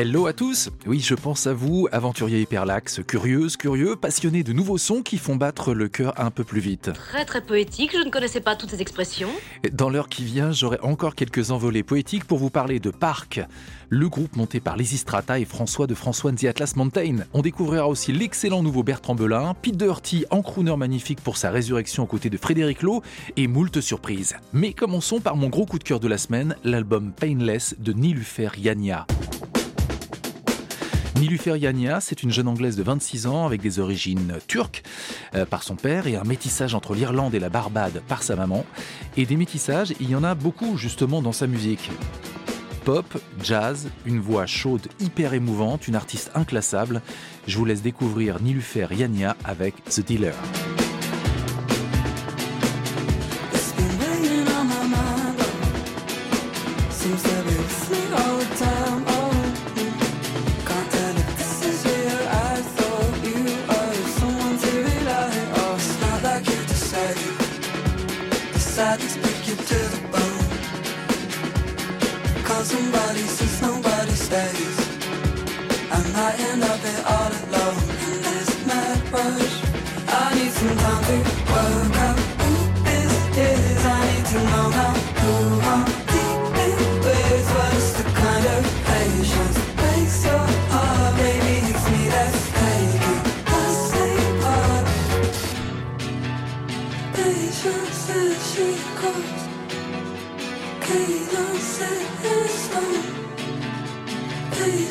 Hello à tous Oui, je pense à vous, aventuriers hyperlax, curieuses, curieux, passionnés de nouveaux sons qui font battre le cœur un peu plus vite. Très très poétique, je ne connaissais pas toutes ces expressions. Dans l'heure qui vient, j'aurai encore quelques envolées poétiques pour vous parler de Parc, le groupe monté par Lizzy Strata et François de François The Atlas Mountain. On découvrira aussi l'excellent nouveau Bertrand Belin, Pete Doherty en crooner magnifique pour sa résurrection aux côtés de Frédéric Lowe et moult surprises. Mais commençons par mon gros coup de cœur de la semaine, l'album Painless de Nilufer Yania. Nilufer Yania, c'est une jeune anglaise de 26 ans avec des origines turques euh, par son père et un métissage entre l'Irlande et la Barbade par sa maman. Et des métissages, il y en a beaucoup justement dans sa musique. Pop, jazz, une voix chaude hyper émouvante, une artiste inclassable. Je vous laisse découvrir Nilufer Yania avec The Dealer. Here all alone in this mad rush. I need some time to work out who this is. I need to know now who I'm the kind of patience breaks your heart? Maybe it's me that's taking the same part. Patience she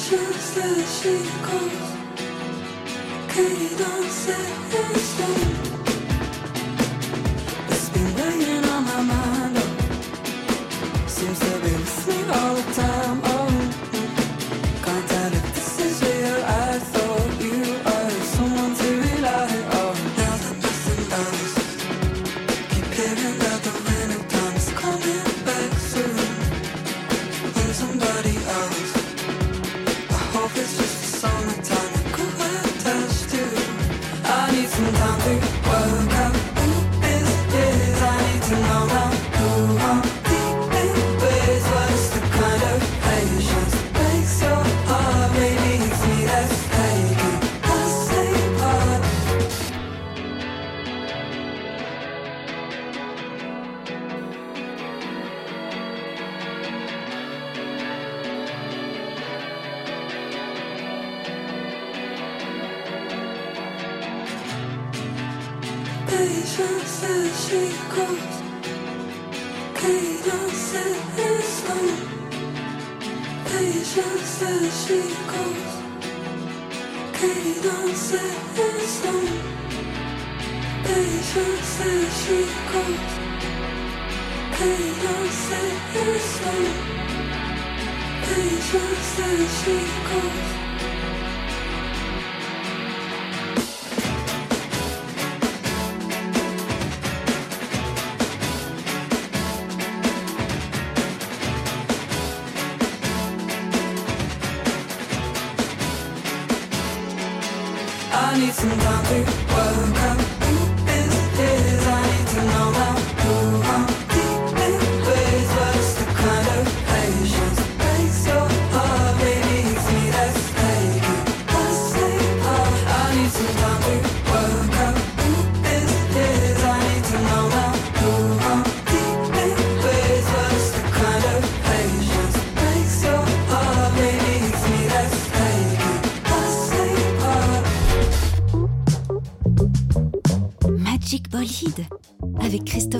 just as she calls. Cadence and stone. and down. avec Christophe.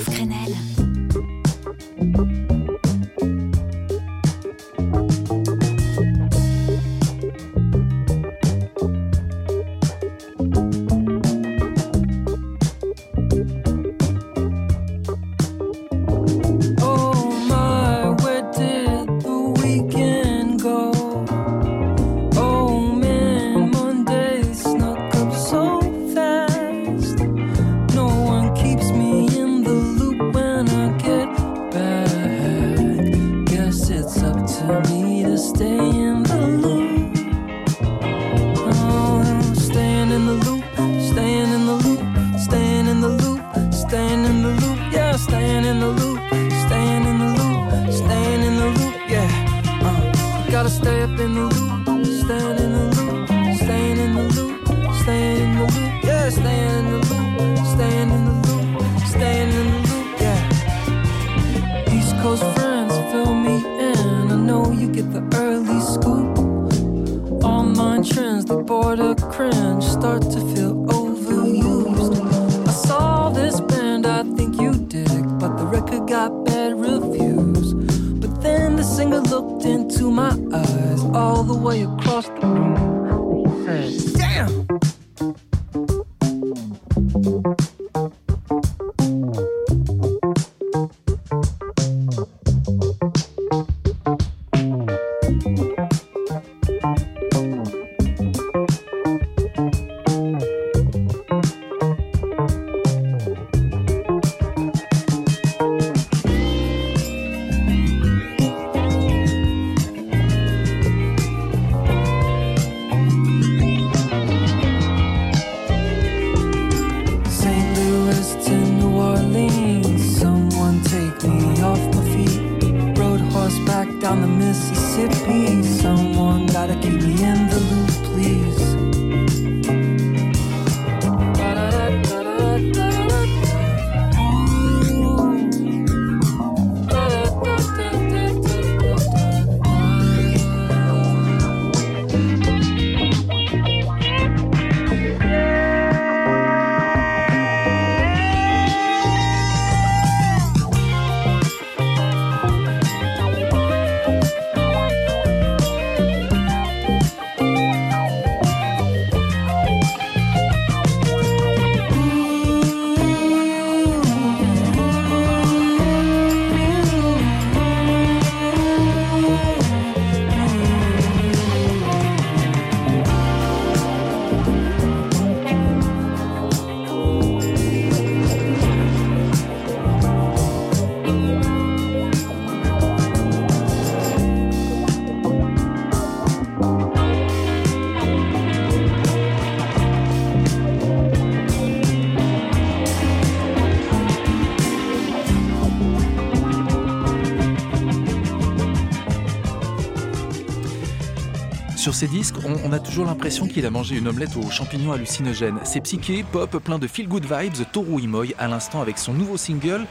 On, a toujours l'impression qu'il a mangé une omelette aux champignons hallucinogènes. C'est psyché, pop, plein de feel-good vibes, Toru Imoy à l'instant avec son nouveau single,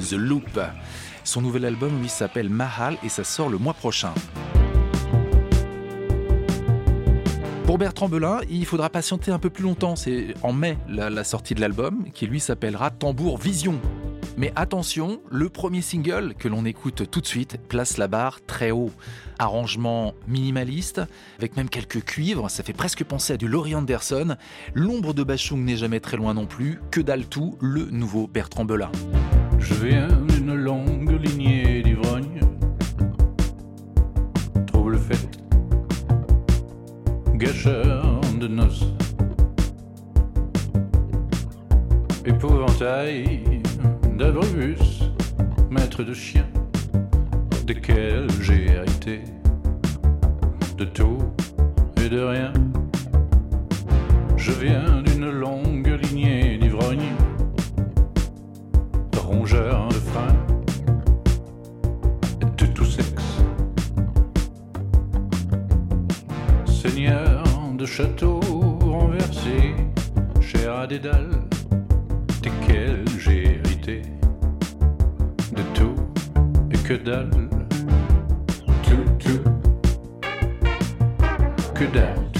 The Loop. Son nouvel album, lui, s'appelle Mahal et ça sort le mois prochain. Pour Bertrand Belin, il faudra patienter un peu plus longtemps. C'est en mai la sortie de l'album, qui lui s'appellera Tambour Vision. Mais attention, le premier single que l'on écoute tout de suite place la barre très haut. Arrangement minimaliste, avec même quelques cuivres, ça fait presque penser à du Laurie Anderson. L'ombre de Bachung n'est jamais très loin non plus. Que dalle tout, le nouveau Bertrand Belin. Je viens d'une longue lignée d'ivrognes. Trouble fait, gâcheur de noces. Épouvantail d'abribus, maître de chien, desquels j'ai hérité de tout et de rien. Je viens d'une longue lignée d'ivrognes rongeur de frein de tout sexe. Seigneur de châteaux renversés, cher à des dalles, desquels j'ai de tout et que dalle. Tout, tout, que dalle,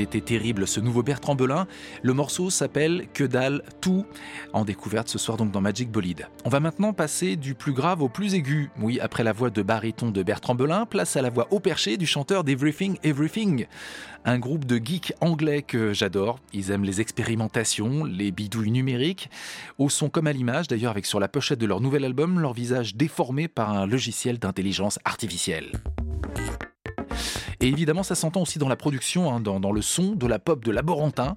était terrible, ce nouveau Bertrand Belin. Le morceau s'appelle Que dalle, tout, en découverte ce soir donc dans Magic Bolide. On va maintenant passer du plus grave au plus aigu. Oui, après la voix de baryton de Bertrand Belin, place à la voix au perché du chanteur d'Everything Everything, un groupe de geeks anglais que j'adore. Ils aiment les expérimentations, les bidouilles numériques, au son comme à l'image, d'ailleurs avec sur la pochette de leur nouvel album leur visage déformé par un logiciel d'intelligence artificielle. Et évidemment, ça s'entend aussi dans la production, hein, dans, le son de la pop de Laborantin.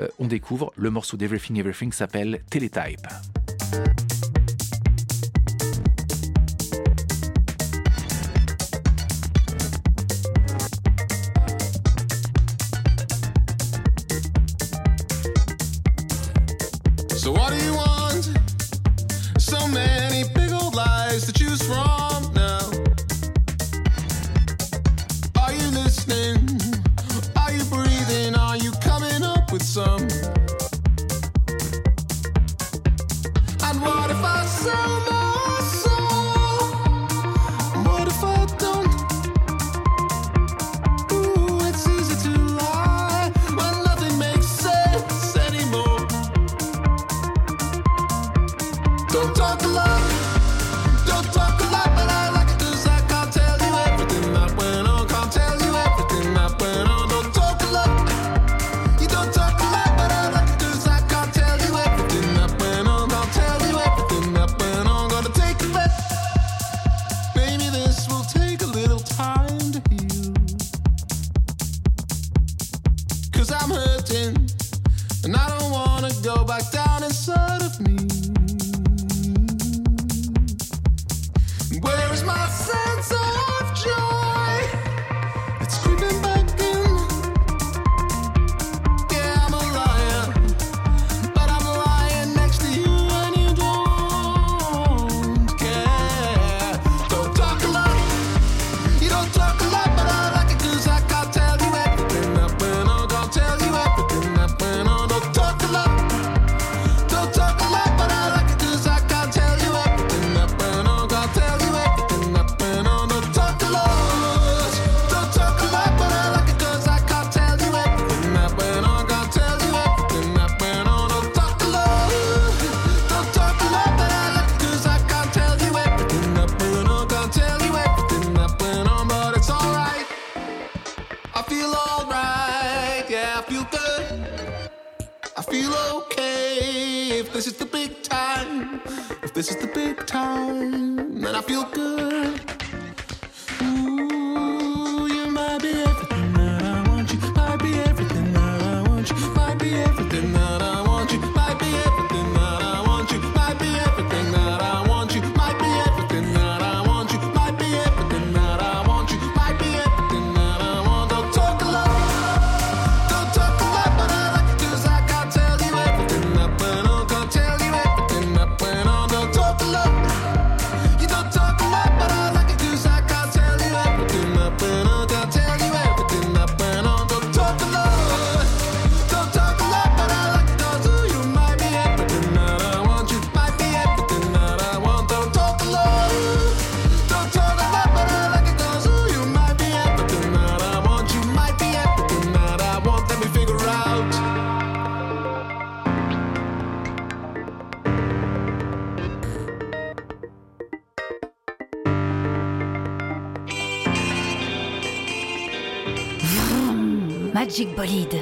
Euh, on découvre le morceau d'Everything Everything s'appelle Teletype. listening. Bolide.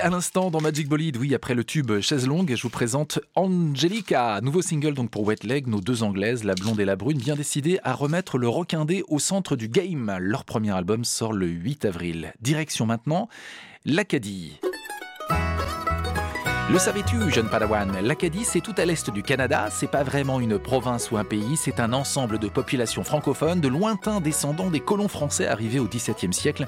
À l'instant dans Magic Bolide. Oui, après le tube chaise longue, je vous présente Angelica. Nouveau single donc pour Wet Leg, nos deux anglaises, la blonde et la brune, bien décidées à remettre le rock indé au centre du game. Leur premier album sort le 8 avril. Direction maintenant, l'Acadie. Le savais-tu, jeune padawan? L'Acadie, c'est tout à l'est du Canada. C'est pas vraiment une province ou un pays, c'est un ensemble de populations francophones, de lointains descendants des colons français arrivés au XVIIe siècle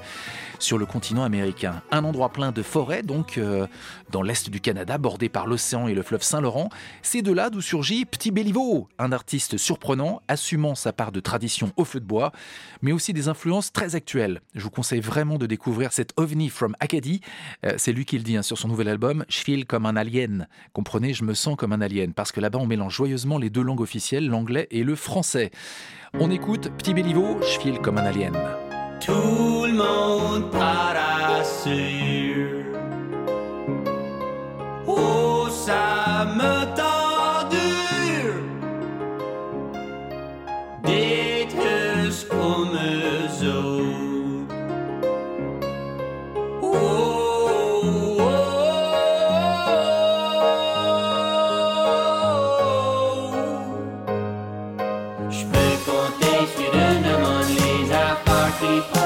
sur le continent américain. Un endroit plein de forêts, donc euh, dans l'est du Canada, bordé par l'océan et le fleuve Saint-Laurent. C'est de là d'où surgit Petit Béliveau, un artiste surprenant, assumant sa part de tradition au feu de bois, mais aussi des influences très actuelles. Je vous conseille vraiment de découvrir cet ovni from Acadie. Euh, c'est lui qui le dit hein, sur son nouvel album. Je file comme un alien. Comprenez, je me sens comme un alien parce que là-bas on mélange joyeusement les deux langues officielles, l'anglais et le français. On écoute Petit Béliveau, je file comme un alien. Tout le monde parassure. Oh, ça happy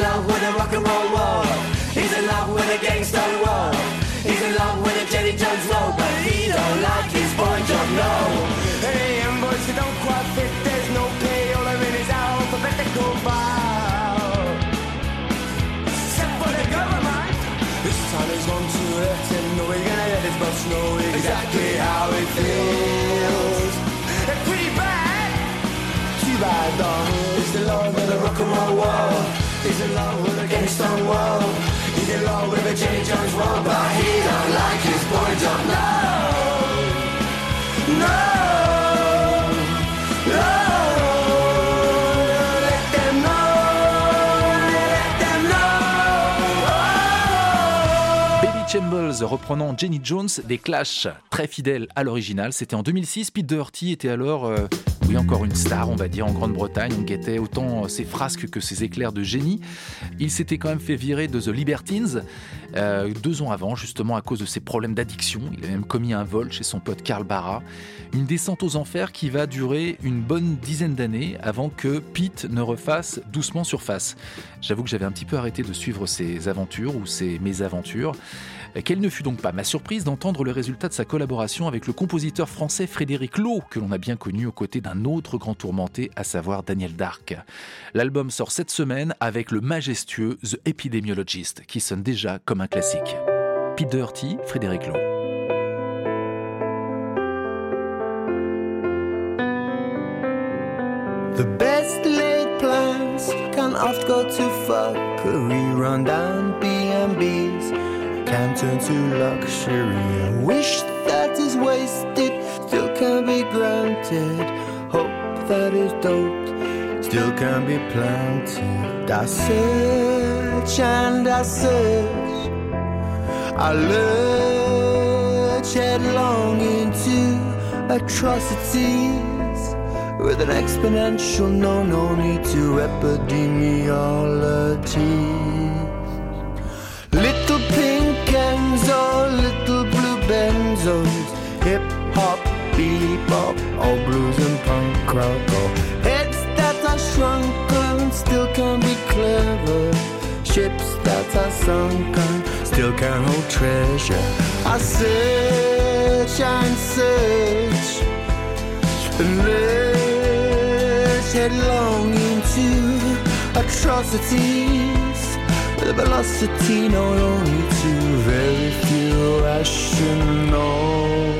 love with a rock and roll world. He's in love with a gangster world. He's in love with a Jenny Jones world, but he don't like his boy job, no. Hey, and boys who don't quite fit, there's no pay. All I'm in is alphabetical file. Except for the government. This time he's going to let him know we're gonna let his boss know exactly how it feels. It's pretty bad. Too bad though. He's in love with a gangster world. He's in love with a Jenny Jones world, but he don't like his boy job. No, Reprenant Jenny Jones des Clash, très fidèle à l'original. C'était en 2006. Pete Doherty était alors, euh, oui, encore une star, on va dire, en Grande-Bretagne. On guettait autant ses frasques que ses éclairs de génie. Il s'était quand même fait virer de The Libertines euh, deux ans avant, justement à cause de ses problèmes d'addiction. Il a même commis un vol chez son pote Carl Barra. Une descente aux enfers qui va durer une bonne dizaine d'années avant que Pete ne refasse doucement surface. J'avoue que j'avais un petit peu arrêté de suivre ses aventures ou ses mésaventures. Quelle ne fut donc pas ma surprise d'entendre le résultat de sa collaboration avec le compositeur français Frédéric Lowe, que l'on a bien connu aux côtés d'un autre grand tourmenté, à savoir Daniel Dark. L'album sort cette semaine avec le majestueux The Epidemiologist, qui sonne déjà comme un classique. Pete Doherty, Frédéric Lowe. The plans can oft go B&Bs can turn to luxury. A wish that is wasted still can be granted. Hope that is doped still can be planted. I search and I search. I lurch headlong into atrocities with an exponential no, no need to epidemiology. Enzo, little blue benzos, hip hop, bebop, all blues and punk rock. All heads that are shrunken still can be clever. Ships that are sunken still can hold treasure. I search and search and lurch headlong into atrocities a velocity known only to very few rational.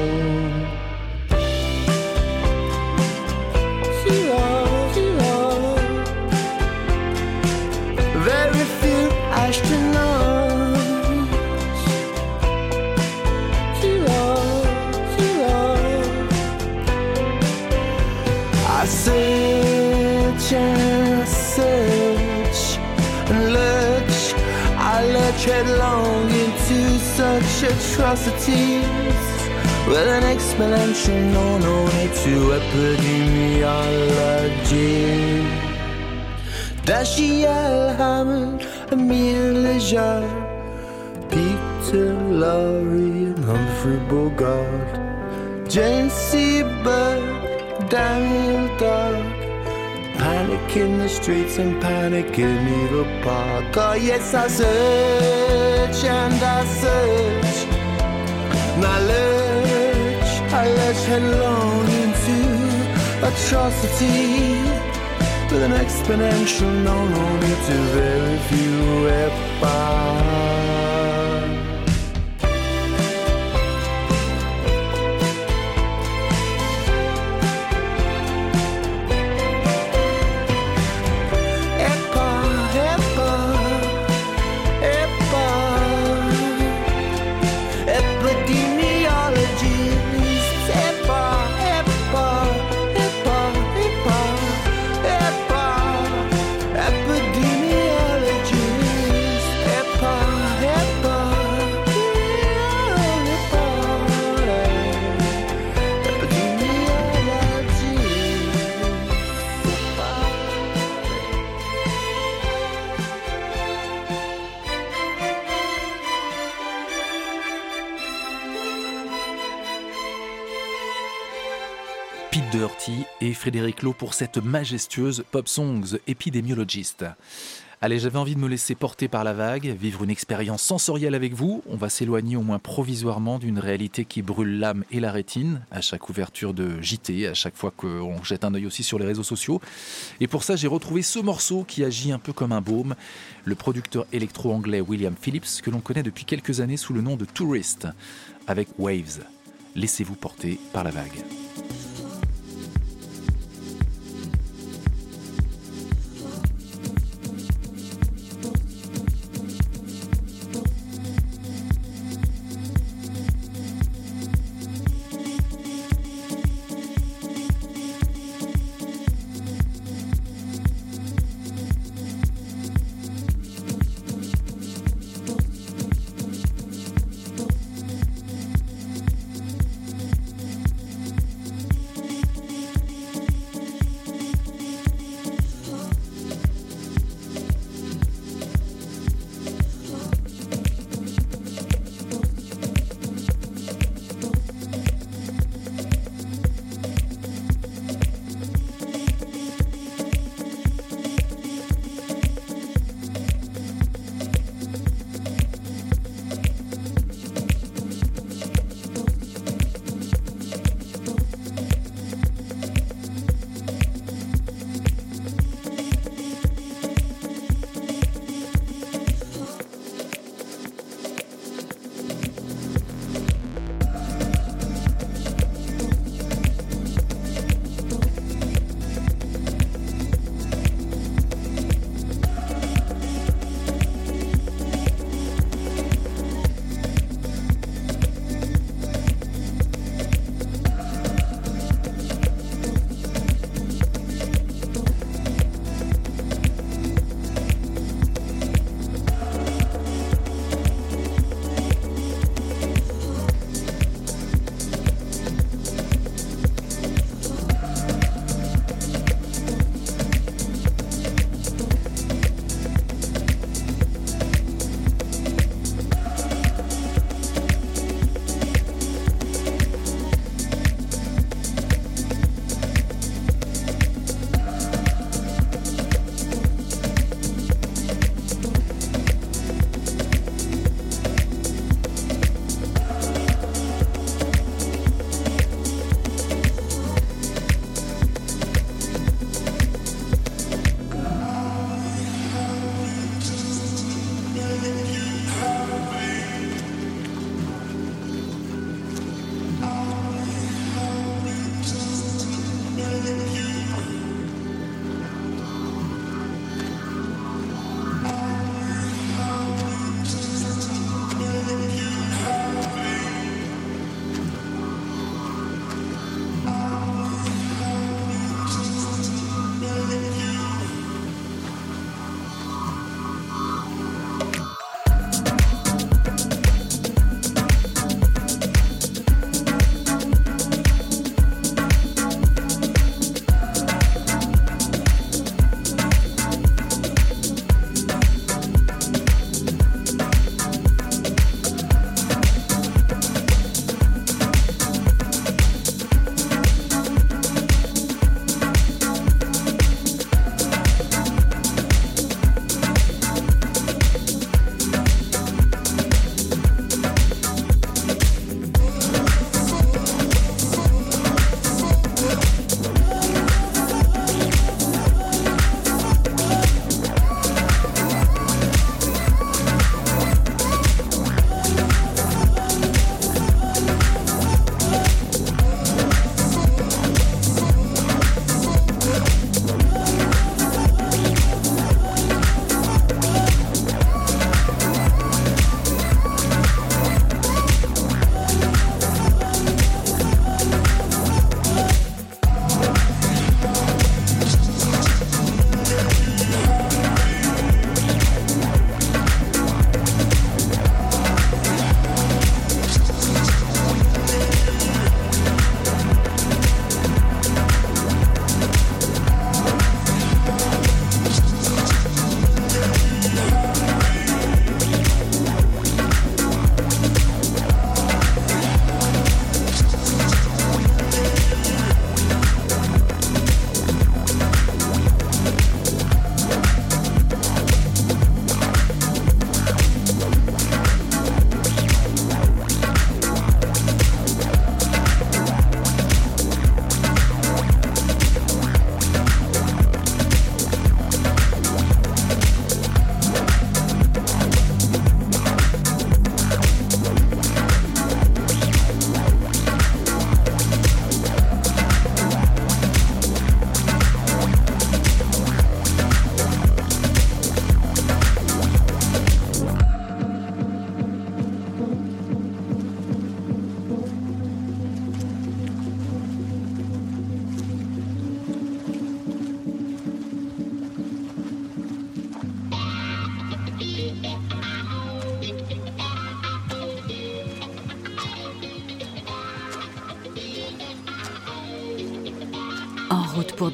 Such atrocities with an exponential known only to epidemiology. Dashiell Hammond, Emile Lejar, Peter Lorre, and Humphrey Bogart, Jane Seberg, Daniel Dark. Panic in the streets and panic in Needle Park. Oh, yes, I search and I search. And I lurch, I lurch headlong into atrocity with an exponential known only to very few epochs. Pour cette majestueuse Pop Songs Epidemiologist. Allez, j'avais envie de me laisser porter par la vague, vivre une expérience sensorielle avec vous. On va s'éloigner au moins provisoirement d'une réalité qui brûle l'âme et la rétine à chaque ouverture de JT, à chaque fois qu'on jette un œil aussi sur les réseaux sociaux. Et pour ça, j'ai retrouvé ce morceau qui agit un peu comme un baume, le producteur électro-anglais William Phillips, que l'on connaît depuis quelques années sous le nom de Tourist, avec Waves. Laissez-vous porter par la vague.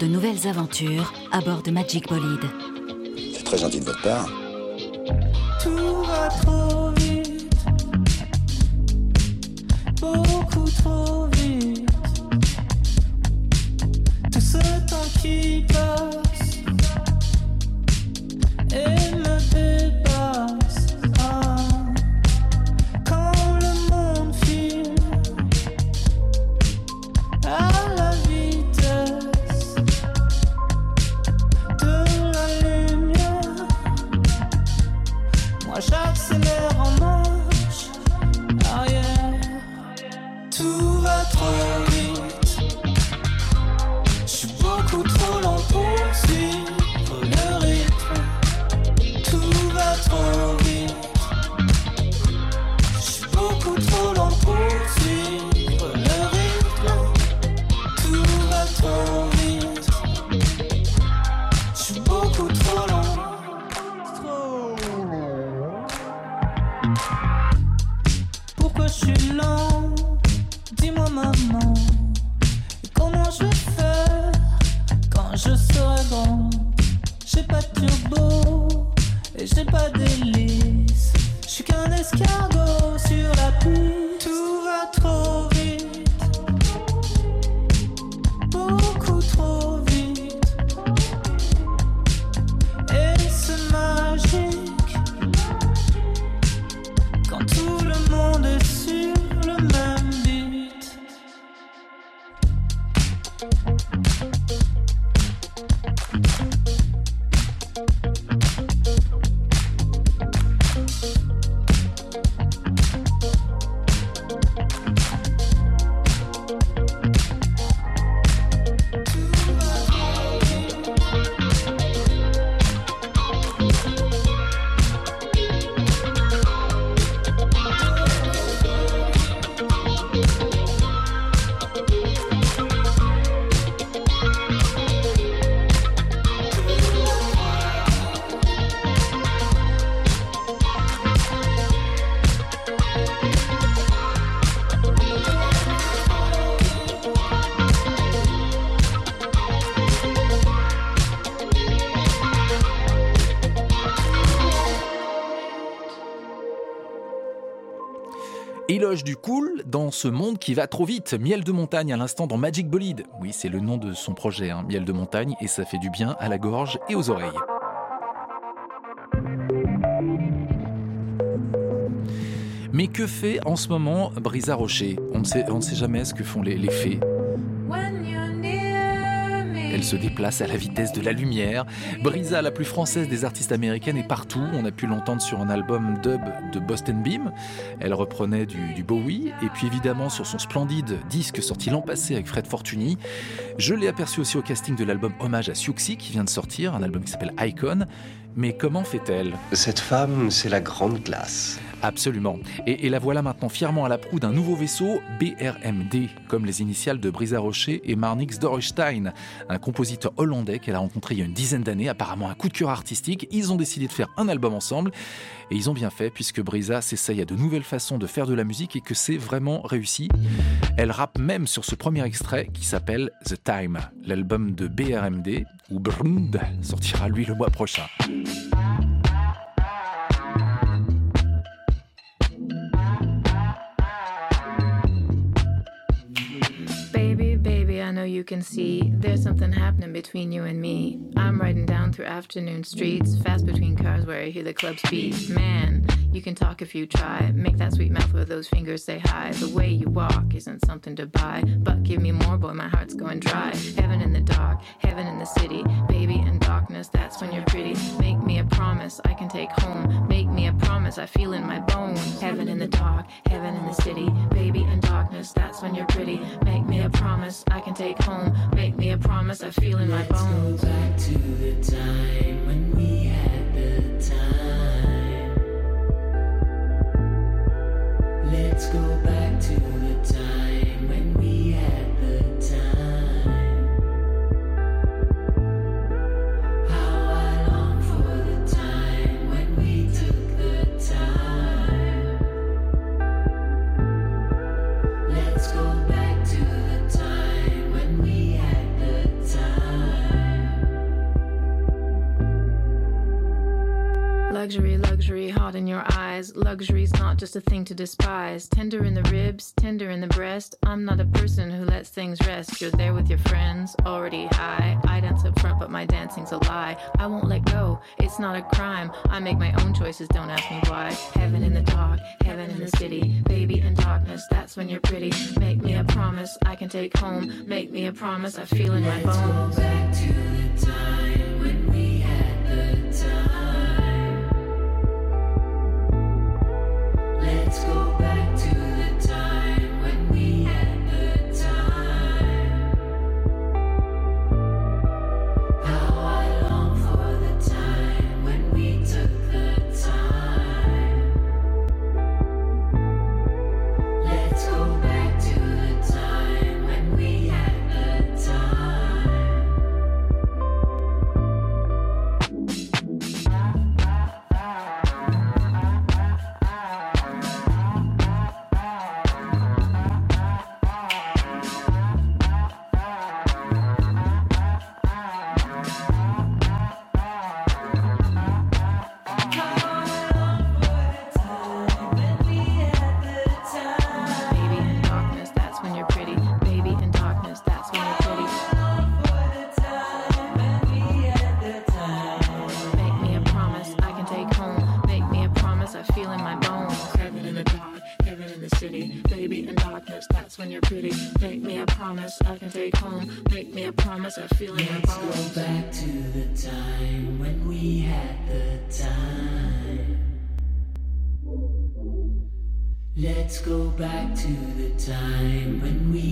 De nouvelles aventures à bord de Magic Bolide. C'est très gentil de votre part. Tout va trop dans ce monde qui va trop vite. Miel de montagne à l'instant dans Magic Bolide. Oui, c'est le nom de son projet, hein, Miel de montagne, et ça fait du bien à la gorge et aux oreilles. Mais que fait en ce moment Brisa Rocher? On ne, sait, jamais ce que font les, les fées. Elle se déplace à la vitesse de la lumière. Brisa, la plus française des artistes américaines, est partout. On a pu l'entendre sur un album dub de Boston Beam. Elle reprenait du, Bowie. Et puis évidemment sur son splendide disque sorti l'an passé avec Fred Fortuny. Je l'ai aperçu aussi au casting de l'album Hommage à Siouxsie qui vient de sortir, un album qui s'appelle Icon. Mais comment fait-elle? Cette femme, c'est la grande classe. Absolument. Et, la voilà maintenant fièrement à la proue d'un nouveau vaisseau, BRMD, comme les initiales de Brisa Rocher et Marnix Dorrestein, un compositeur hollandais qu'elle a rencontré il y a une dizaine d'années, apparemment un coup de cœur artistique. Ils ont décidé de faire un album ensemble, et ils ont bien fait, puisque Brisa s'essaye à de nouvelles façons de faire de la musique et que c'est vraiment réussi. Elle rappe même sur ce premier extrait qui s'appelle The Time, l'album de BRMD, ou Brund, sortira lui le mois prochain. You can see there's something happening between you and me. I'm riding down through afternoon streets, fast between cars where I hear the clubs beat. Man, you can talk if you try. Make that sweet mouth with those fingers say hi. The way you walk isn't something to buy, but give me more, boy, my heart's going dry. Heaven in the dark, heaven in the city. Baby in darkness, that's when you're pretty. Make me a promise I can take home. Make me a promise I feel in my bones. Heaven in the dark, heaven in the city. Baby in darkness, that's when you're pretty. Make me a promise I can take home. Make me a promise I feel in my bones. Let's go back to the time when we had the time. Let's go back in your eyes. Luxury's not just a thing to despise. Tender in the ribs, tender in the breast. I'm not a person who lets things rest. You're there with your friends, already high. I dance up front, but my dancing's a lie. I won't let go, it's not a crime. I make my own choices, don't ask me why. Heaven in the dark, heaven in the city. Baby in darkness, that's when you're pretty. Make me a promise I can take home. Make me a promise I feel in my bones. back to the time me a I feel in Let's bones. go back to the time when we had the time. Let's go back to the time when we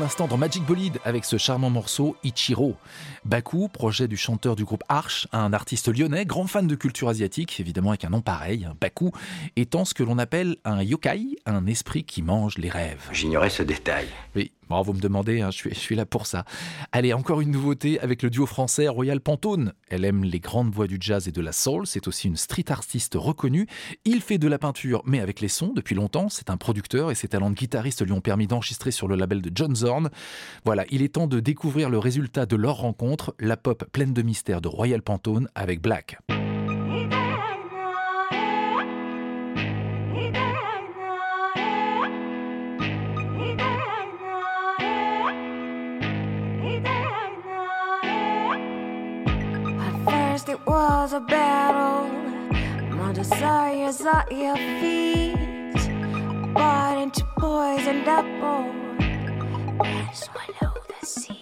l'instant dans Magic Bolide, avec ce charmant morceau Ichiro. Baku, projet du chanteur du groupe Arch, un artiste lyonnais, grand fan de culture asiatique, évidemment avec un nom pareil, Baku, étant ce que l'on appelle un yokai, un esprit qui mange les rêves. J'ignorais ce détail. Oui, bon, vous me demandez, hein, je, suis, je suis là pour ça. Allez, encore une nouveauté avec le duo français Royal Pantone. Elle aime les grandes voix du jazz et de la soul, c'est aussi une street artiste reconnue. Il fait de la peinture, mais avec les sons depuis longtemps. C'est un producteur et ses talents de guitariste lui ont permis d'enregistrer sur le label de John Zorn. Voilà, il est temps de découvrir le résultat de leur rencontre, la pop pleine de mystère de Royal Pantone avec Black. Was a battle. My desires at your feet. Bite into poisoned apple. And swallow the seed.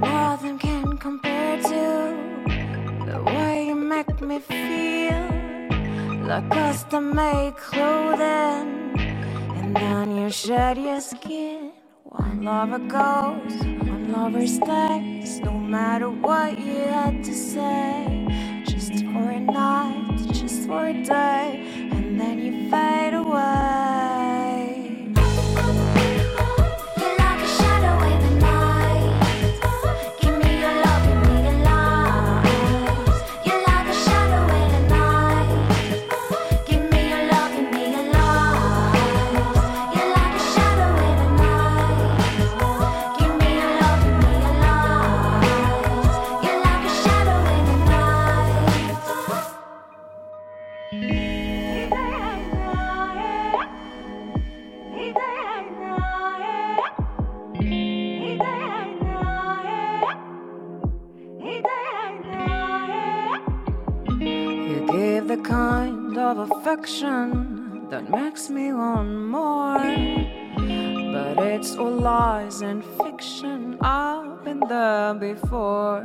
Nothing can compare to the way you make me feel. Like custom made clothing. And then you shed your skin. One lover goes, one lover stays. No matter what you had to say, just for a night, just for a day, and then you fade away. Of affection that makes me want more. But it's all lies and fiction. I've been there before.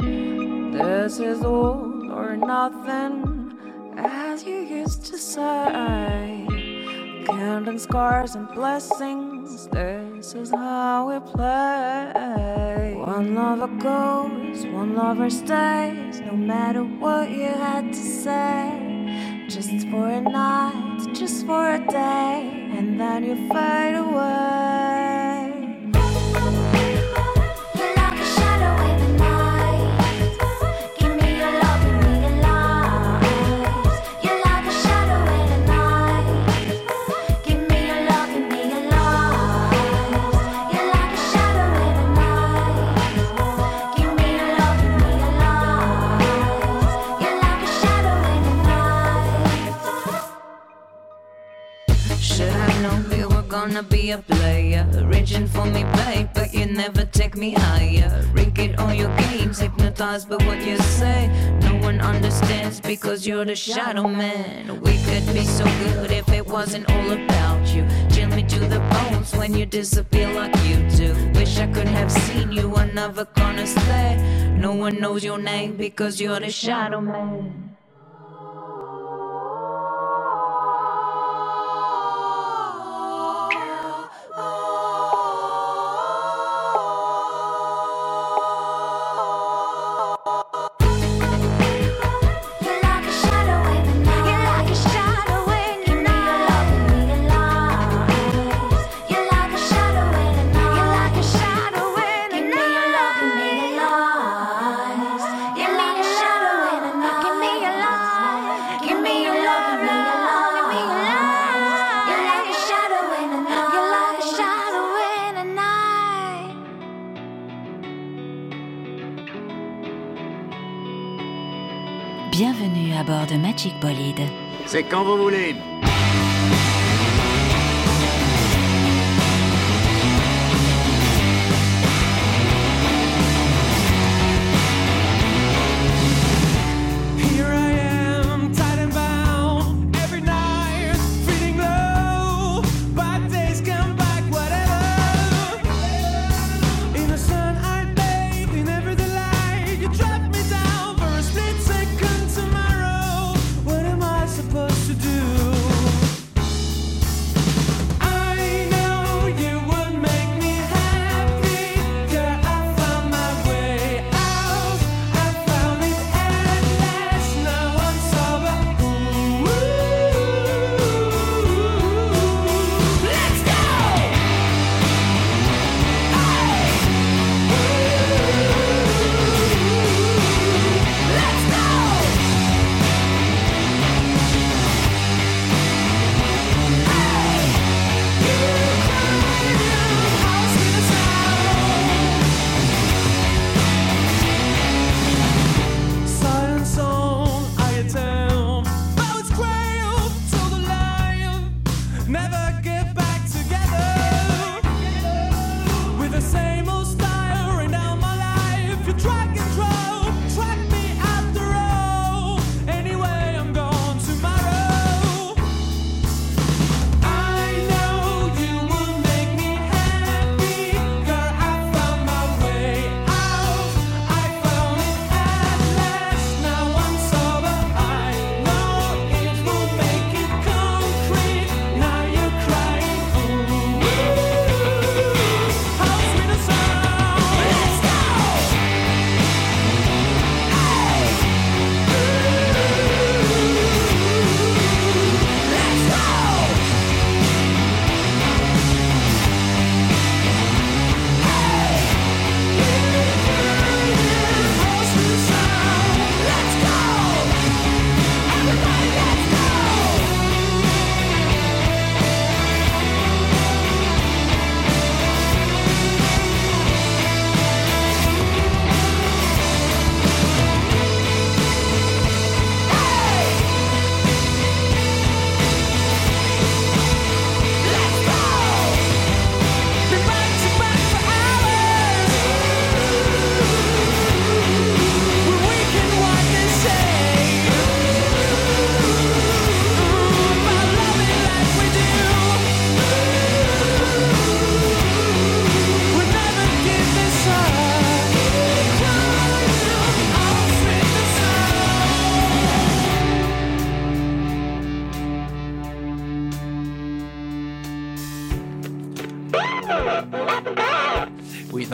This is all or nothing, as you used to say. Counting scars and blessings, this is how we play. One lover goes, one lover stays, no matter what you had to say. Just for a night, just for a day, and then you fade away. Gonna be a player. Reaching for me, babe, but you never take me higher. Rig it on your games, hypnotized by what you say. No one understands because you're the shadow man. We could be so good if it wasn't all about you. Chill me to the bones when you disappear like you do. Wish I could have seen you, I'm never gonna stay. No one knows your name because you're the shadow man. C'est quand vous voulez.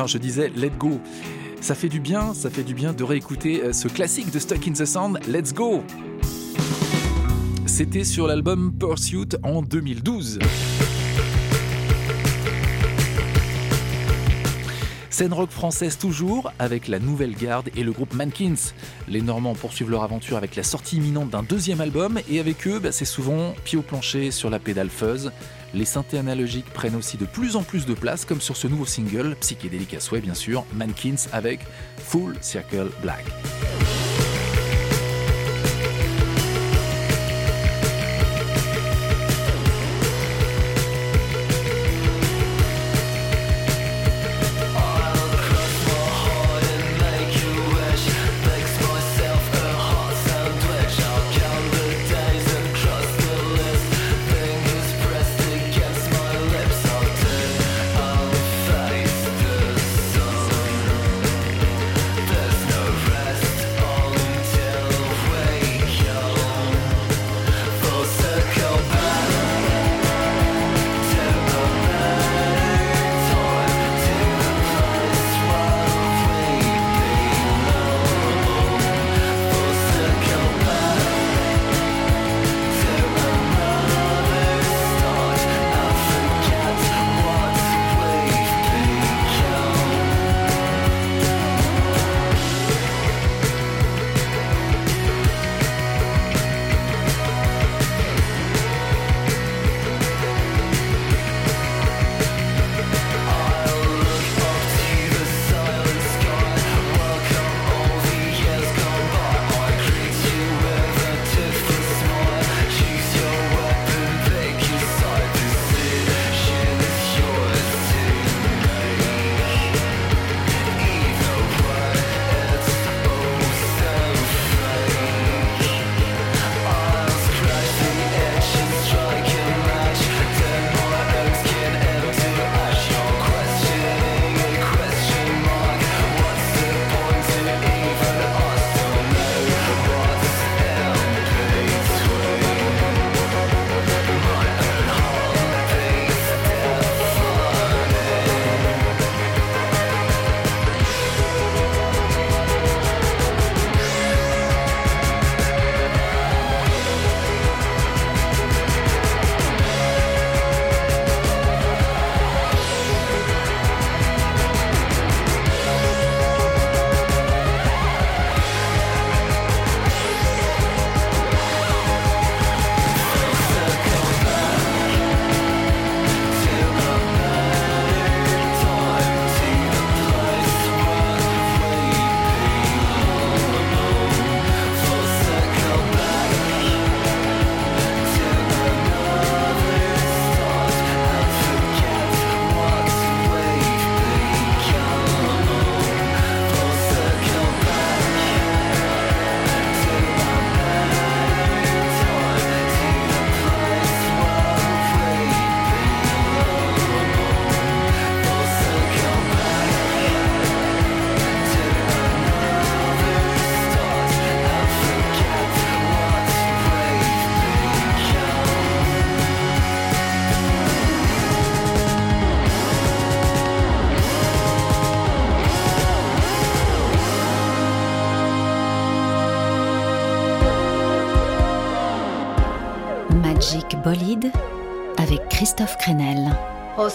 Je disais Let Go. Ça fait du bien, ça fait du bien de réécouter euh, ce classique de Stuck in the Sand, Let's Go. C'était sur l'album Pursuit en 2012. Scène rock française toujours, avec la Nouvelle Garde et le groupe Mankins. Les Normands poursuivent leur aventure avec la sortie imminente d'un deuxième album, et avec eux, bah, c'est souvent pied au plancher sur la pédale fuzz. Les synthés analogiques prennent aussi de plus en plus de place, comme sur ce nouveau single, psychédélique à souhait bien sûr, Mankins avec Full Circle Black.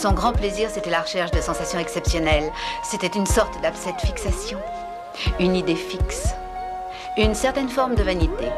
Son grand plaisir, c'était la recherche de sensations exceptionnelles. C'était une sorte d'abcès fixation. Une idée fixe. Une certaine forme de vanité.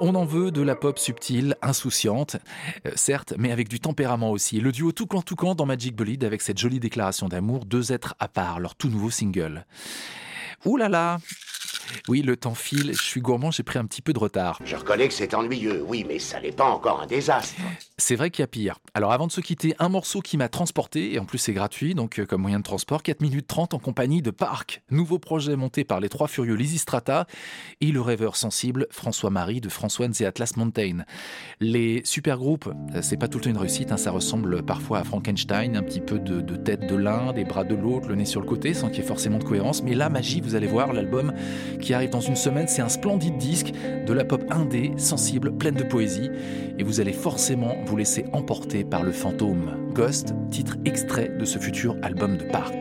On en veut de la pop subtile, insouciante, euh, certes, mais avec du tempérament aussi. Le duo Toucan Toucan dans Magic Bolide avec cette jolie déclaration d'amour, deux êtres à part, leur tout nouveau single. Ouh là là Oui, le temps file, je suis gourmand, j'ai pris un petit peu de retard. Je reconnais que c'est ennuyeux, oui, mais ça n'est pas encore un désastre. C'est vrai qu'il y a pire. Alors avant de se quitter, un morceau qui m'a transporté, et en plus c'est gratuit, donc euh, comme moyen de transport, 4 minutes 30 en compagnie de Parc, nouveau projet monté par les trois furieux Lizzy Strata et le rêveur sensible François-Marie de François et Atlas Mountain. Les super groupes, euh, c'est pas tout le temps une réussite, hein, ça ressemble parfois à Frankenstein, un petit peu de, de tête de l'un, des bras de l'autre, le nez sur le côté, sans qu'il y ait forcément de cohérence, mais la magie, vous allez voir, l'album qui arrive dans une semaine, c'est un splendide disque de la pop indé, sensible, pleine de poésie, et vous allez forcément vous laisser emporter par le fantôme. Ghost, titre extrait de ce futur album de Park.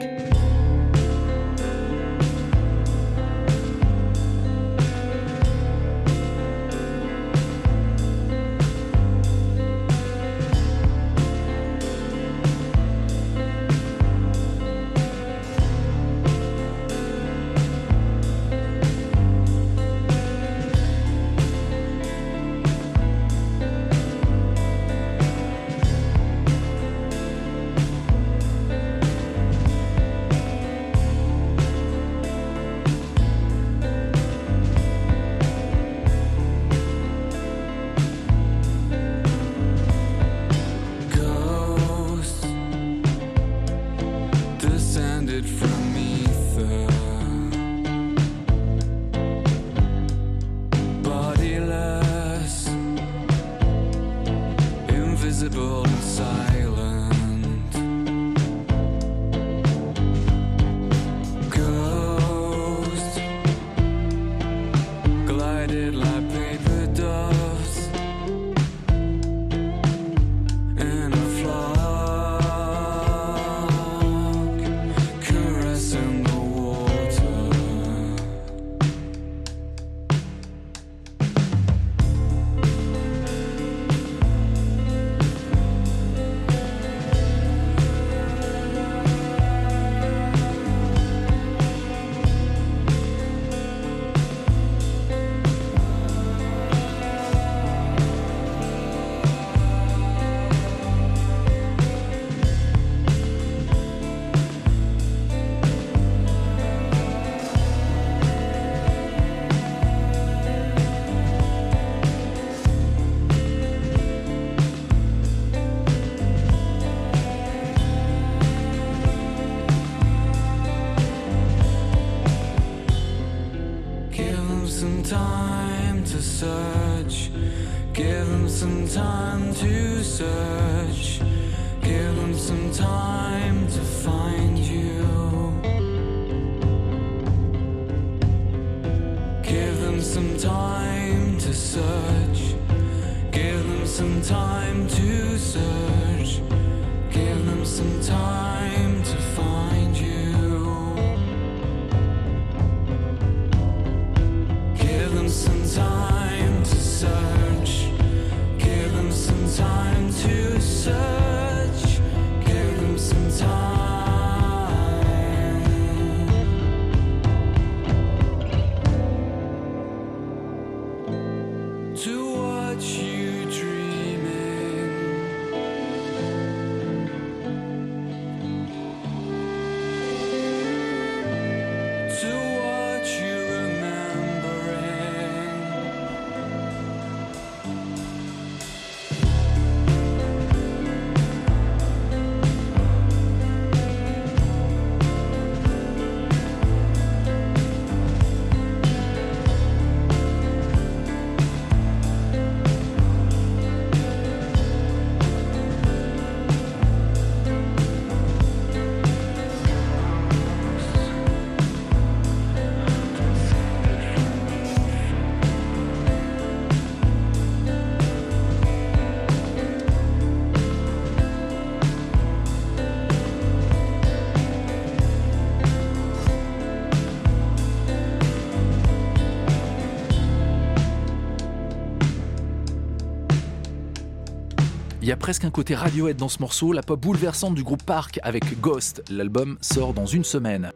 Presque un côté Radiohead dans ce morceau, la pop bouleversante du groupe Park avec Ghost. L'album sort dans une semaine.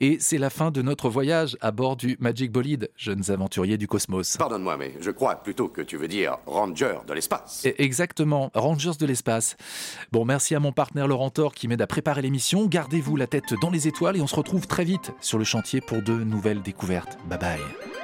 Et c'est la fin de notre voyage à bord du Magic Bolide, jeunes aventuriers du cosmos. Pardonne-moi, mais je crois plutôt que tu veux dire Ranger de l'espace. Et- Exactement, Rangers de l'espace. Bon, merci à mon partenaire Laurent Thor qui m'aide à préparer l'émission. Gardez-vous la tête dans les étoiles et on se retrouve très vite sur le chantier pour de nouvelles découvertes. Bye bye.